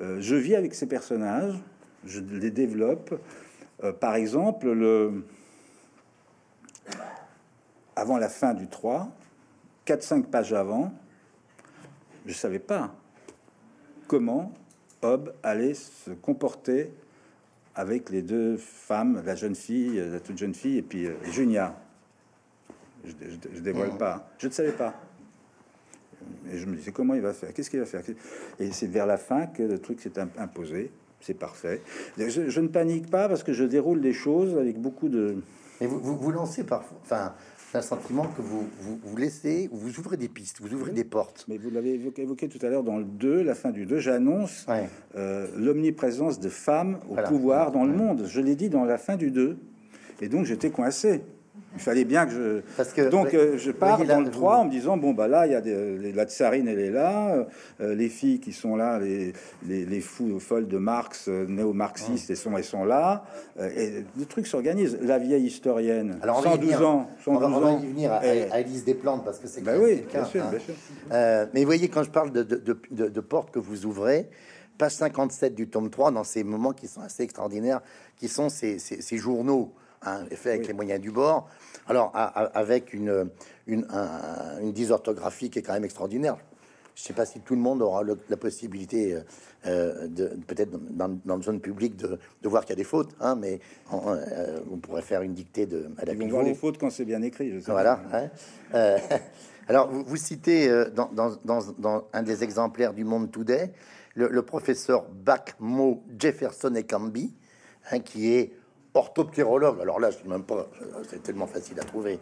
euh, je vis avec ces personnages, je les développe. Euh, par exemple, le, avant la fin du 3, 4-5 pages avant, je ne savais pas comment Hob allait se comporter avec les deux femmes, la jeune fille, la toute jeune fille, et puis euh, Junia. Je, je, dévoile pas. Je ne savais pas. Et je me disais comment il va faire, qu'est-ce qu'il va faire? Et c'est vers la fin que le truc s'est imposé. C'est parfait. Je, je, ne panique pas parce que je déroule des choses avec beaucoup de. Mais vous, vous, vous lancez parfois. Enfin, un sentiment que vous, vous, vous, laissez, vous ouvrez des pistes, vous ouvrez des portes. Mais vous l'avez évoqué, évoqué, tout à l'heure dans le 2, la fin du 2, j'annonce ouais. euh, l'omniprésence de femmes au voilà. pouvoir dans le monde. Je l'ai dit dans la fin du 2. Et donc j'étais coincé. Il fallait bien que je. Parce que, Donc, euh, je pars dans le 3 en me disant bon, bah là, il y a des, la tsarine, elle est là. Euh, les filles qui sont là, les, les, les fous folles de Marx, euh, néo-marxistes, elles, sont, elles sont là. et le truc s'organise. La vieille historienne, Alors, 112 ans. 112 on va, on va y venir à, et- à Élise Desplantes parce que c'est Bah oui, bien sûr, hein. bien sûr. Euh, mais vous voyez, quand je parle de, de, de- de- de portes que vous ouvrez, page 57 du tome 3, dans ces moments qui sont assez extraordinaires, qui sont ces, ces- ces journaux hein, faits avec Oui. les moyens du bord, alors a- a- avec une, une, un- une dysorthographie qui est quand même extraordinaire. Je ne sais pas si tout le monde aura le- la possibilité, euh, euh, de peut-être dans, dans le zone publique, de, de voir qu'il y a des fautes, hein, mais on, euh, on pourrait faire une dictée de à la Ils vont voir les fautes quand c'est bien écrit. Je sais Voilà. hein. Euh, [laughs] alors, vous, vous citez dans, dans- un des exemplaires du Monde Today le, le professeur Bachmo Jefferson Ekambi, hein, qui est orthoptérologue. Alors là, je ne même pas, euh, c'est tellement facile à trouver,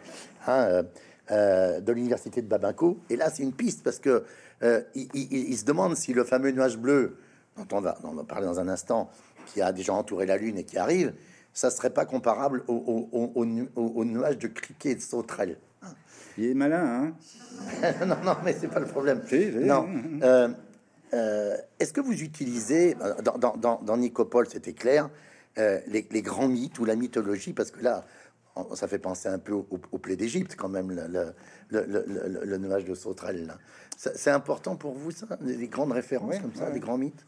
hein, euh, euh, de l'université de Babinco. Et là, c'est une piste parce que euh, il, il- il se demande si le fameux nuage bleu, dont on va, dont on va parler dans un instant, qui a déjà entouré la Lune et qui arrive, ça serait pas comparable au, au- au- au nu- au- au nuage de criquet et de sauterelles. Il est malin, hein [laughs] non, non, mais c'est pas le problème. Non. Euh, euh, Est-ce que vous utilisez, dans, dans, dans, dans Nicopole, c'était clair, euh, les, les grands mythes ou la mythologie, parce que là, on- ça fait penser un peu au, au, au plaid d'Égypte, quand même, le, le, le, le- le- le nuage de sauterelles. C'est important pour vous, ça, des grandes références Ouais, comme ça, des grands mythes?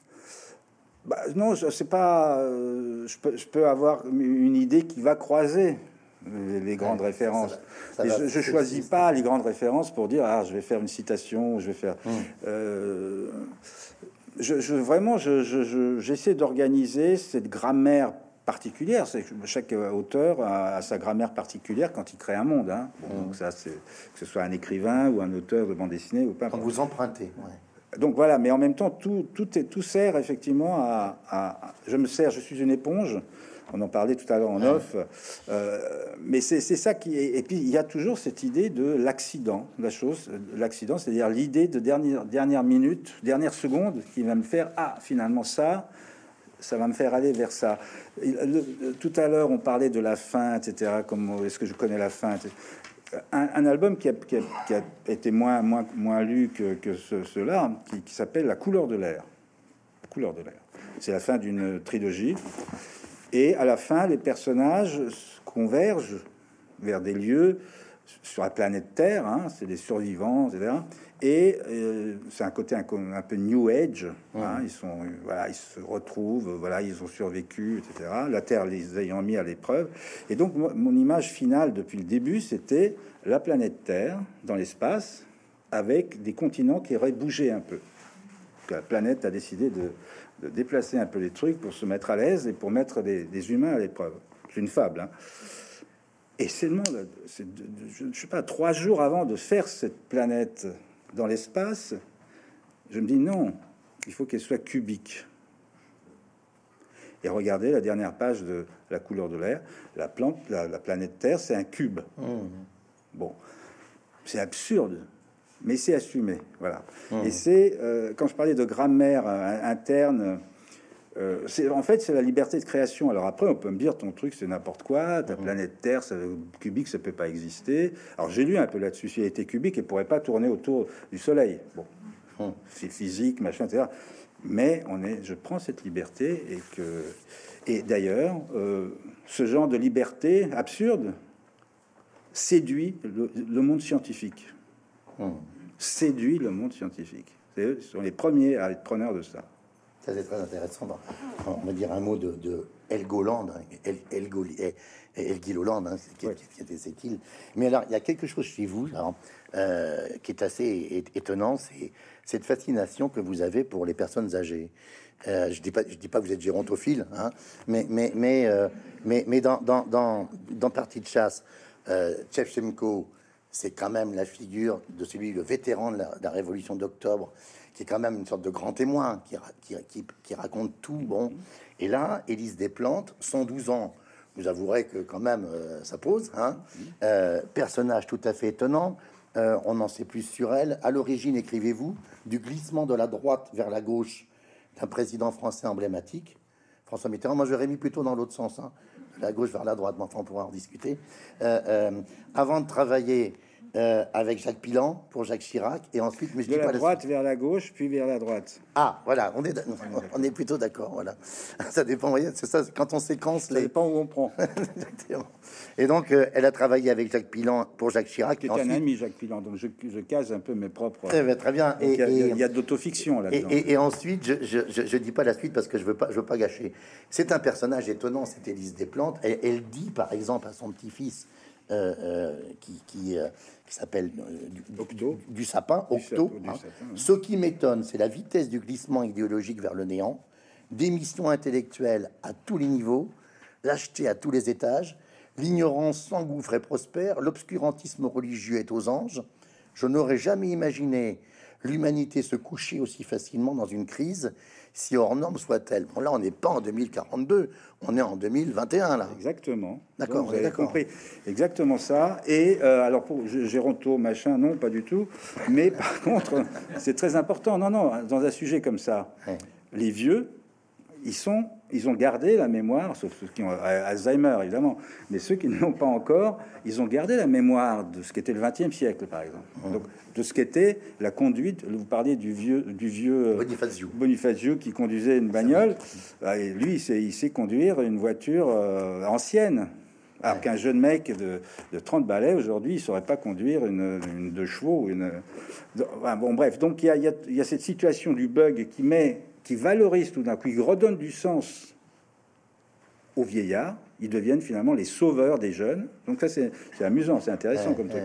Bah, non, je sais pas. euh, je, peux, je peux avoir une idée qui va croiser les, grandes Ouais, références. ça va- ça Et va- je, je choisis pas les grandes références pour dire ah je vais faire une citation, je vais faire. Hum. Euh, je, je- vraiment, je- je- je- j'essaie d'organiser cette grammaire particulière. C'est chaque euh, auteur a, a sa grammaire particulière quand il crée un monde. hein. Bon, Hum. donc ça, c'est que ce soit un écrivain ou un auteur de bande dessinée ou pas. Quand vous empruntez. ouais. Donc voilà, mais en même temps, tout, tout, est, tout sert effectivement à- Je me sers, je suis une éponge. On en parlait tout à l'heure en off. Euh, mais c'est ça qui est. Et puis, il y a toujours cette idée de l'accident, la chose. L'accident, c'est-à-dire l'idée de dernière, dernière minute, dernière seconde qui va me faire Ah, finalement, ça, ça va me faire aller vers ça. Tout à l'heure, on parlait de la fin, etc. Comme est-ce que je connais la fin etc. un, un album qui a, qui a- qui a été moins, moins, moins lu que, que ce- ceux-là, qui, qui s'appelle La couleur de l'air. La couleur de l'air. C'est la fin d'une trilogie. Et à la fin, les personnages convergent vers des lieux sur la planète Terre, hein, c'est des survivants, etc. Et euh, c'est un côté un, peu New Age. hein, ils sont, voilà, ils se retrouvent, voilà, ils ont survécu, etc. La Terre les ayant mis à l'épreuve. Et donc, moi, mon image finale depuis le début, c'était la planète Terre dans l'espace avec des continents qui auraient bougé un peu. La planète a décidé de, de déplacer un peu les trucs pour se mettre à l'aise et pour mettre des, des humains à l'épreuve. C'est une fable. hein. Et seulement, c'est je ne sais pas, trois jours avant de faire cette planète dans l'espace, je me dis non, il faut qu'elle soit cubique. Et regardez la dernière page de La couleur de l'air, la, plante, la, la planète Terre, c'est un cube. Bon, c'est absurde, mais c'est assumé. Voilà. Et c'est, euh, quand je parlais de grammaire euh, interne, euh, c'est, en fait, c'est la liberté de création. Alors après, on peut me dire, ton truc, c'est n'importe quoi, ta planète Terre, ça, cubique, ça peut pas exister. Alors j'ai lu un peu là-dessus, si elle était cubique, elle pourrait pas tourner autour du Soleil. Bon, c'est physique, machin, etc. Mais on est, je prends cette liberté et que, et d'ailleurs, ce genre de liberté absurde séduit le, monde scientifique. Séduit le monde scientifique. Ce sont les premiers à être preneurs de ça. Ça, c'est très intéressant. On va dire un mot de, de Helgoland, hein. El, El, hein, qui, était cette île. Mais alors, il y a quelque chose chez vous euh, qui est assez étonnant, c'est cette fascination que vous avez pour les personnes âgées. Euh, je dis pas, je dis pas que vous êtes gérontophile, hein, mais mais mais euh, mais, mais dans, dans, dans, dans Partie de chasse, euh, c'est quand même la figure de celui, le vétéran de la, révolution d'octobre, qui est quand même une sorte de grand témoin, qui, qui, raconte tout. Bon, et là, Élise Desplantes, 112 ans, vous avouerez que quand même euh, ça pose. Hein, euh, personnage tout à fait étonnant. Euh, on en sait plus sur elle. À l'origine, écrivez-vous, du glissement de la droite vers la gauche d'un président français emblématique, François Mitterrand. Moi, j'aurais mis plutôt dans l'autre sens. Hein la gauche vers la droite, mais enfin, on pourra en discuter. Euh, euh, avant de travailler euh, avec Jacques Pilan pour Jacques Chirac, et ensuite, mais je de la droite vers la gauche, puis vers la droite. Ah, voilà, on est, [laughs] on est plutôt d'accord, voilà. [laughs] Ça dépend, c'est ça, quand on séquence ça les... dépend où on prend. [laughs] Et donc, elle a travaillé avec Jacques Pilan pour Jacques Chirac. Qui un ami, Jacques Pilan, donc je, je, case un peu mes propres... Eh ben, très bien. Et, il y a, de l'autofiction là et, et, ensuite, je, je, je, dis pas la suite parce que je veux pas, je veux pas gâcher. C'est un personnage étonnant, cette Élise Desplantes. Elle, elle dit, par exemple, à son petit-fils, euh, euh, qui, qui, euh, qui s'appelle du, du, sapin, Octo. Hein. Ce qui m'étonne, c'est la vitesse du glissement idéologique vers le néant, démission intellectuelle à tous les niveaux, lâcheté à tous les étages, l'ignorance s'engouffre et prospère, l'obscurantisme religieux est aux anges. Je n'aurais jamais imaginé l'humanité se coucher aussi facilement dans une crise si hors norme soit-elle. Bon, là, on n'est pas en 2042, on est en 2021, là. Exactement. D'accord, vous avez compris. Exactement ça. Et euh, alors, pour Géronto, machin, non, pas du tout. Mais par [laughs] contre, c'est très important. Non, non, dans un sujet comme ça, les vieux, ils sont ils ont gardé la mémoire, sauf ceux qui ont Alzheimer évidemment, mais ceux qui ne l'ont pas encore, ils ont gardé la mémoire de ce qu'était le XXe siècle, par exemple. Donc, de ce qu'était la conduite. Vous parliez du vieux, du vieux euh, Bonifacio. Bonifacio qui conduisait une bagnole. Ah, et lui, il sait, conduire une voiture euh, ancienne. Alors qu'un jeune mec de, de 30 balais aujourd'hui, il saurait pas conduire une, une deux chevaux. Une... bon, bref, donc il y a, il y a cette situation du bug qui met qui valorisent tout d'un coup, qui redonnent du sens aux vieillards, ils deviennent finalement les sauveurs des jeunes. Donc ça, c'est amusant, c'est intéressant comme truc.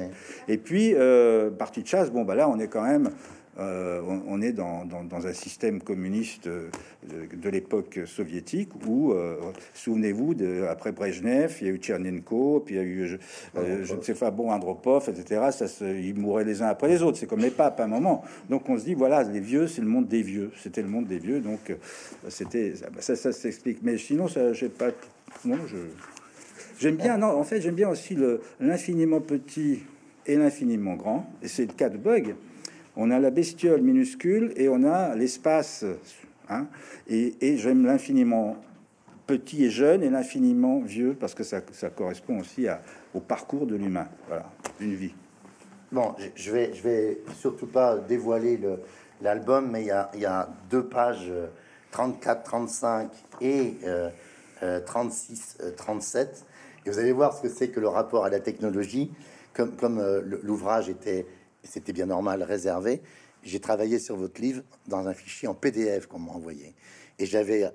Et puis, euh, partie de chasse, bon, bah là, on est quand même euh, on, est dans, un système communiste de, l'époque soviétique où, euh, souvenez-vous, après Brezhnev, il y a eu Tchernenko, puis il y a eu, euh, je ne sais pas, bon, Andropov, etc. Ça ils mouraient les uns après les autres. C'est comme les papes à un moment. Donc on se dit, voilà, les vieux, c'est le monde des vieux. C'était le monde des vieux. Donc c'était ça, ça s'explique. Mais sinon, ça, j'ai pas. Non, je. J'aime bien, en fait, j'aime bien aussi l'infiniment petit et l'infiniment grand. Et c'est le cas de Bug on a la bestiole minuscule et on a l'espace. Hein, et, j'aime l'infiniment petit et jeune et l'infiniment vieux parce que ça, correspond aussi au parcours de l'humain, voilà, une vie. Bon, je vais, vais surtout pas dévoiler l'album, mais il y, a, deux pages, 34, 35 et 36, euh, 37. Euh, et vous allez voir ce que c'est que le rapport à la technologie. Comme, euh, l'ouvrage était c'était bien normal, réservé. J'ai travaillé sur votre livre dans un fichier en PDF qu'on m'a envoyé. Et j'avais,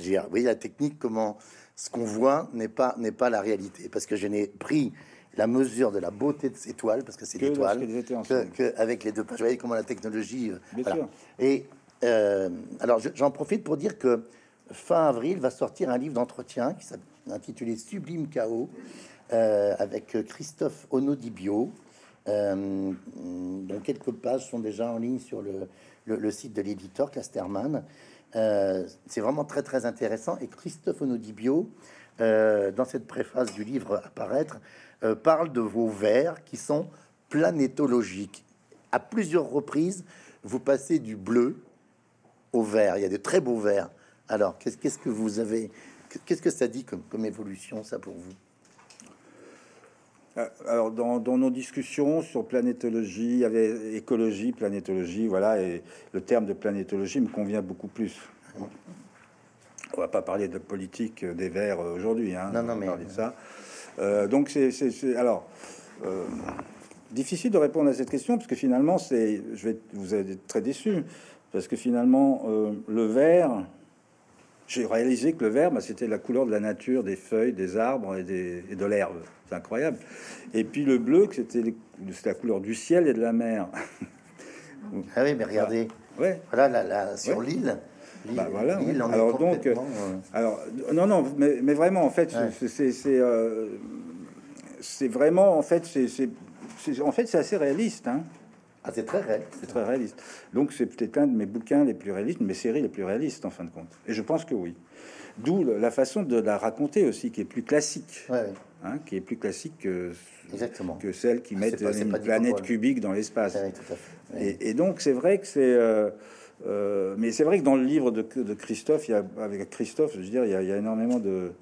j'ai, vous voyez la technique, comment ce qu'on voit n'est pas, n'est pas la réalité. Parce que je n'ai pris la mesure de la beauté de ces toiles, parce que c'est des toiles, que, avec les deux pages. Vous voyez comment la technologie. Euh, Et euh, alors, j'en profite pour dire que fin avril va sortir un livre d'entretien qui s'intitulé Sublime Chaos euh, avec Christophe Onodibio euh, dont quelques pages sont déjà en ligne sur le, site de l'éditeur Casterman. Euh, c'est vraiment très très intéressant. Et Christophe Onodibio, euh, dans cette préface du livre apparaître, parle de vos vers qui sont planétologiques. À plusieurs reprises, vous passez du bleu au vert. Il y a de très beaux vers. Alors, qu'est-ce que vous avez Qu'est-ce que ça dit comme, comme évolution, ça, pour vous? Alors, dans, nos discussions sur planétologie, il y avait écologie, planétologie, voilà, et le terme de planétologie me convient beaucoup plus. On va pas parler de politique des Verts aujourd'hui, hein, non, non, mais parler de ça. Euh, donc c'est alors euh, difficile de répondre à cette question parce que finalement c'est, je vais, vous allez être très déçu parce que finalement euh, le vert, j'ai réalisé que le vert, bah, c'était la couleur de la nature, des feuilles, des arbres et, des, et de l'herbe. C'est incroyable. Et puis le bleu, que c'était la couleur du ciel et de la mer. [laughs] ah oui, mais regardez. Ouais. Voilà, là, là sur l'île. Bah, voilà. Alors donc, euh, alors non, non, mais, mais vraiment, en fait, c'est euh, c'est vraiment, en fait, c'est en fait, c'est assez réaliste. Hein. Ah, c'est très réaliste. C'est très réaliste. Donc, c'est peut-être un de mes bouquins les plus réalistes, mes séries les plus réalistes, en fin de compte. Et je pense que oui. D'où la façon de la raconter aussi, qui est plus classique. Hein, qui est plus classique que, Exactement. que celle qui met une planète cubique dans l'espace. et, et, donc, c'est vrai que c'est. Euh, euh, mais c'est vrai que dans le livre de, de, Christophe, il y a, avec Christophe, je veux dire, il y a, il y a énormément de.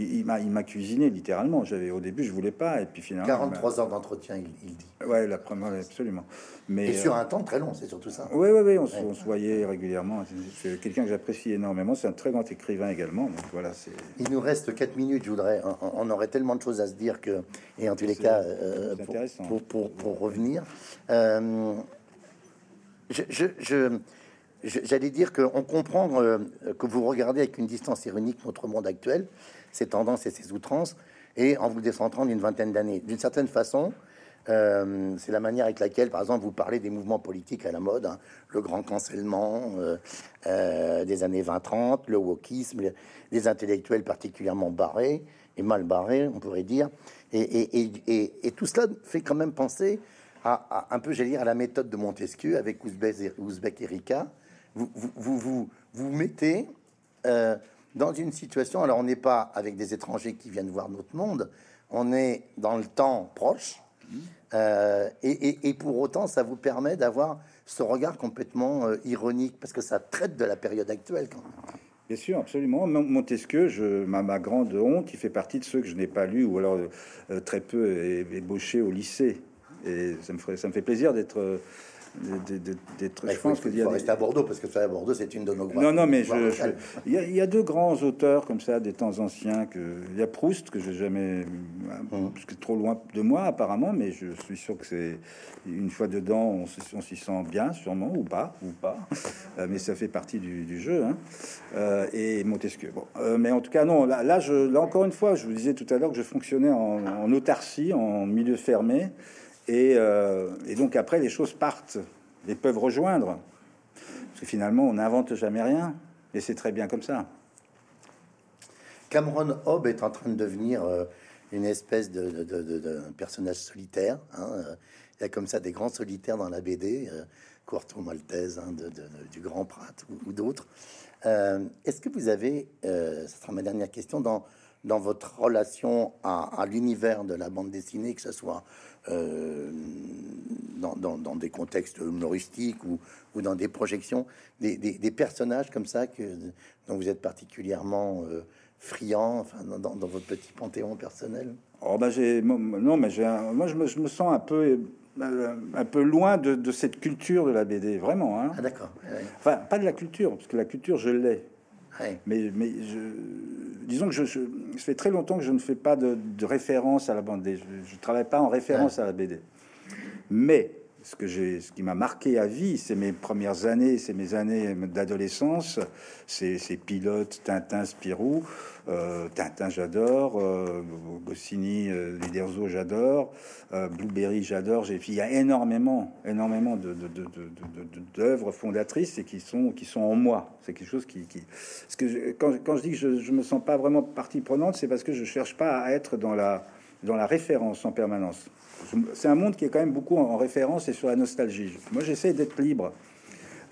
Il, il m'a cuisiné littéralement. J'avais au début, je voulais pas, et puis finalement. 43 heures d'entretien, il, il, dit. Ouais, la première, absolument. Mais et sur euh, un temps très long, c'est surtout ça. Oui, oui, oui, on, on se voyait régulièrement. C'est quelqu'un que j'apprécie énormément. C'est un très grand écrivain également. Donc voilà, c'est. Il nous reste 4 minutes. Je voudrais. On, aurait tellement de choses à se dire que, et en tous les cas, euh, pour, pour, pour, revenir, euh, je, je, je J'allais dire qu'on comprend euh, que vous regardez avec une distance ironique notre monde actuel, ses tendances et ses outrances, et en vous décentrant d'une vingtaine d'années. D'une certaine façon, euh, c'est la manière avec laquelle, par exemple, vous parlez des mouvements politiques à la mode, hein, le grand cancellement euh, des années 20-30, le wokisme, les, intellectuels particulièrement barrés et mal barrés, on pourrait dire. Et, tout cela fait quand même penser à, un peu, j'allais dire, à la méthode de Montesquieu avec Ouzbek Erika, vous vous, vous, vous, mettez euh, dans une situation, alors on n'est pas avec des étrangers qui viennent voir notre monde, on est dans le temps proche, euh, et, et, pour autant ça vous permet d'avoir ce regard complètement euh, ironique, parce que ça traite de la période actuelle quand même. Bien sûr, absolument. Montesquieu, je, ma, ma, grande honte, il fait partie de ceux que je n'ai pas lu ou alors très peu ébauché au lycée. Et ça me, ferait, ça me fait plaisir d'être d'être. je pense qu'il faut rester à Bordeaux parce que ça, à Bordeaux, c'est une de nos grandes. Non, non, mais je, il, y a, il, y a, deux grands auteurs comme ça des temps anciens que il y a Proust que j'ai jamais hum. parce que trop loin de moi apparemment, mais je suis sûr que c'est une fois dedans, on, s'y sent bien, sûrement ou pas, ou pas, [laughs] euh, mais ça fait partie du, du jeu. Hein. Euh, et Montesquieu. Bon, euh, mais en tout cas, non. Là, là, je, là, encore une fois, je vous disais tout à l'heure que je fonctionnais en, en autarcie, en milieu fermé. Euh, et, donc après, les choses partent et peuvent rejoindre. Parce que finalement, on n'invente jamais rien. Et c'est très bien comme ça. Cameron Hobb est en train de devenir euh, une espèce de, personnage solitaire. Hein. Il y a comme ça des grands solitaires dans la BD, euh, Maltese, hein, du Grand Prat ou, d'autres. Est-ce que vous avez, ce sera ma dernière question, dans, dans votre relation à, à l'univers de la bande dessinée, que ce soit euh, dans, des contextes humoristiques ou, ou dans des projections, des, des, personnages comme ça que, dont vous êtes particulièrement euh, friand enfin, dans, votre petit panthéon personnel? Oh j'ai Non, mais j'ai moi je me, je me, sens un peu, euh, un peu loin de, de cette culture de la BD, vraiment. Hein. Ah, d'accord. Enfin, pas de la culture, parce que la culture, je l'ai. Mais, mais je, disons que je, fait très longtemps que je ne fais pas de, référence à la bande dessinée. Je ne travaille pas en référence à la BD. Mais ce, que j'ai, ce qui m'a marqué à vie, c'est mes premières années, c'est mes années d'adolescence, c'est, c'est Pilote, Tintin, Spirou. Euh, Tintin, j'adore. Euh, Goscinny, euh, Liderzo, j'adore. Euh, Blueberry, j'adore. J'ai, il y a énormément, énormément de, de, de, d'œuvres fondatrices et qui sont, qui sont en moi. C'est quelque chose qui, quand, je dis que je, je me sens pas vraiment partie prenante, c'est parce que je cherche pas à être dans la, dans la référence en permanence. C'est un monde qui est quand même beaucoup en référence et sur la nostalgie. Moi, j'essaie d'être libre.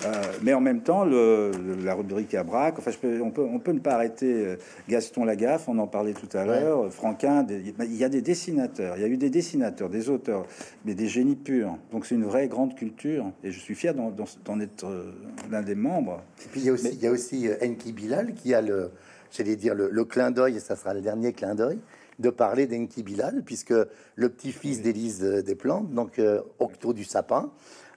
Euh, mais en même temps, le, la rubrique à braque, enfin, je peux, on, peut, on peut ne pas arrêter euh, Gaston Lagaffe, on en parlait tout à l'heure, Franquin, il y a des dessinateurs, il y a eu des dessinateurs, des auteurs, mais des génies purs. Donc c'est une vraie grande culture, et je suis fier d'en être euh, l'un des membres. Et puis il y a aussi, il y a aussi Enki Bilal qui a le, j'allais dire, le, le clin d'œil, et ça sera le dernier clin d'œil, de parler d'Enki Bilal, puisque le petit-fils d'Élise Plantes, donc Octo du Sapin,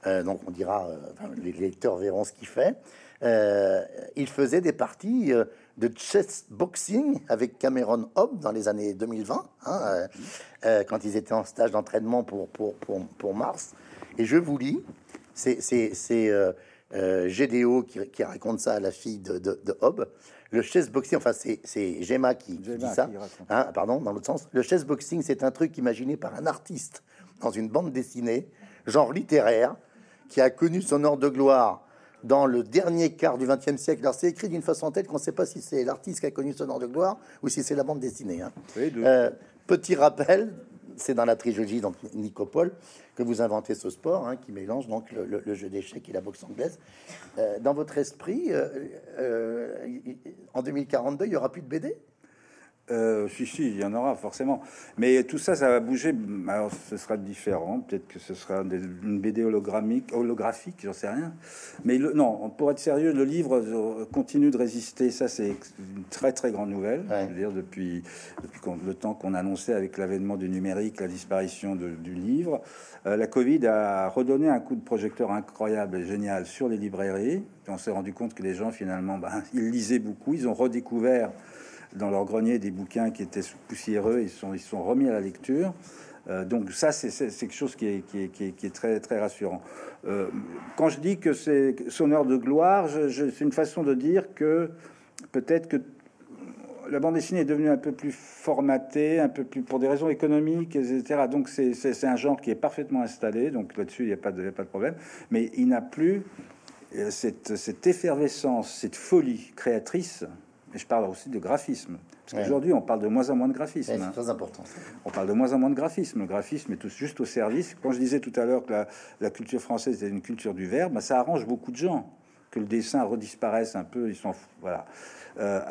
euh, donc on dira, euh, les lecteurs verront ce qu'il fait. Euh, il faisait des parties de chess boxing avec Cameron Hobb dans les années 2020, hein, euh, euh, quand ils étaient en stage d'entraînement pour, pour, pour, pour, Mars. Et je vous lis, c'est euh, euh, GDO qui, qui, raconte ça à la fille de, de, de Hobb. Le chess boxing, enfin c'est Gemma qui, qui dit ça, hein, pardon, dans l'autre sens. Le chess boxing, c'est un truc imaginé par un artiste dans une bande dessinée, genre littéraire, qui a connu son heure de gloire dans le dernier quart du XXe siècle. Alors, c'est écrit d'une façon telle qu'on ne sait pas si c'est l'artiste qui a connu son heure de gloire ou si c'est la bande dessinée. Hein. Euh, petit rappel, c'est dans la trilogie donc Nicopole que vous inventez ce sport hein, qui mélange donc le, jeu d'échecs et la boxe anglaise. Euh, dans votre esprit, euh, en 2042, il y aura plus de BD euh, si, si, il y en aura forcément. Mais tout ça, ça va bouger. Alors, ce sera différent. Peut-être que ce sera une BD hologrammique, holographique, j'en sais rien. Mais le, non, pour être sérieux, le livre euh, continue de résister. Ça, c'est une très, très grande nouvelle. dire, depuis, depuis le temps qu'on annonçait avec l'avènement du numérique, la disparition du livre. Euh, la Covid a redonné un coup de projecteur incroyable et génial sur les librairies. on s'est rendu compte que les gens, finalement, ben, ils lisaient beaucoup. Ils ont redécouvert dans leur grenier des bouquins qui étaient poussiéreux, ils sont, ils sont remis à la lecture. Euh, donc ça, c'est quelque chose qui est, qui est, qui est, très, très rassurant. Euh, quand je dis que c'est son heure de gloire, c'est une façon de dire que peut-être que la bande dessinée est devenue un peu plus formatée, un peu plus pour des raisons économiques, etc. Donc c'est un genre qui est parfaitement installé, donc là-dessus il n'y a, a pas de problème. Mais il n'a plus euh, cette, cette effervescence, cette folie créatrice mais je parle aussi de graphisme. Parce qu'aujourd'hui, on parle de moins en moins de graphisme. c'est hein. très important. On parle de moins en moins de graphisme. Le graphisme est tout, juste au service. Quand je disais tout à l'heure que la, culture française est une culture du verbe, bah, ça arrange beaucoup de gens que le dessin redisparaisse un peu. Ils sont voilà. Euh,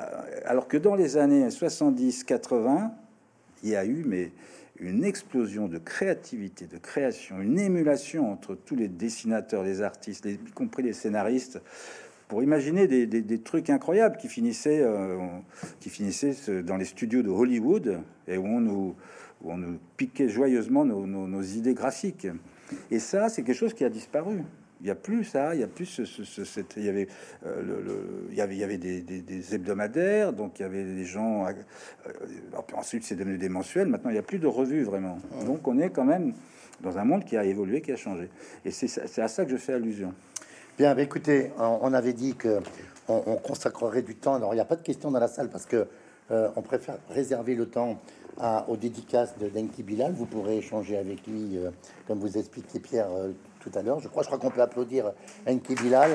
alors que dans les années 70-80, il y a eu mais une explosion de créativité, de création, une émulation entre tous les dessinateurs, les artistes, y compris les scénaristes pour imaginer des, trucs incroyables qui finissaient, euh, qui finissaient dans les studios de Hollywood et où on nous, on nous piquait joyeusement nos, idées graphiques. Et ça, c'est quelque chose qui a disparu. Il n'y a plus ça, il y a plus ce, cette, il y avait, euh, le, il y avait, il y avait des, hebdomadaires, donc il y avait des gens. Euh, ensuite, c'est devenu des mensuels. Maintenant, il n'y a plus de revues vraiment. Donc, on est quand même dans un monde qui a évolué, qui a changé. Et c'est à ça que je fais allusion. Bien, écoutez, on, avait dit que on, consacrerait du temps. Alors, il n'y a pas de questions dans la salle parce que euh, on préfère réserver le temps aux dédicaces de Denki Bilal. Vous pourrez échanger avec lui, euh, comme vous expliquiez Pierre euh, tout à l'heure. Je crois, je crois qu'on peut applaudir Denki Bilal.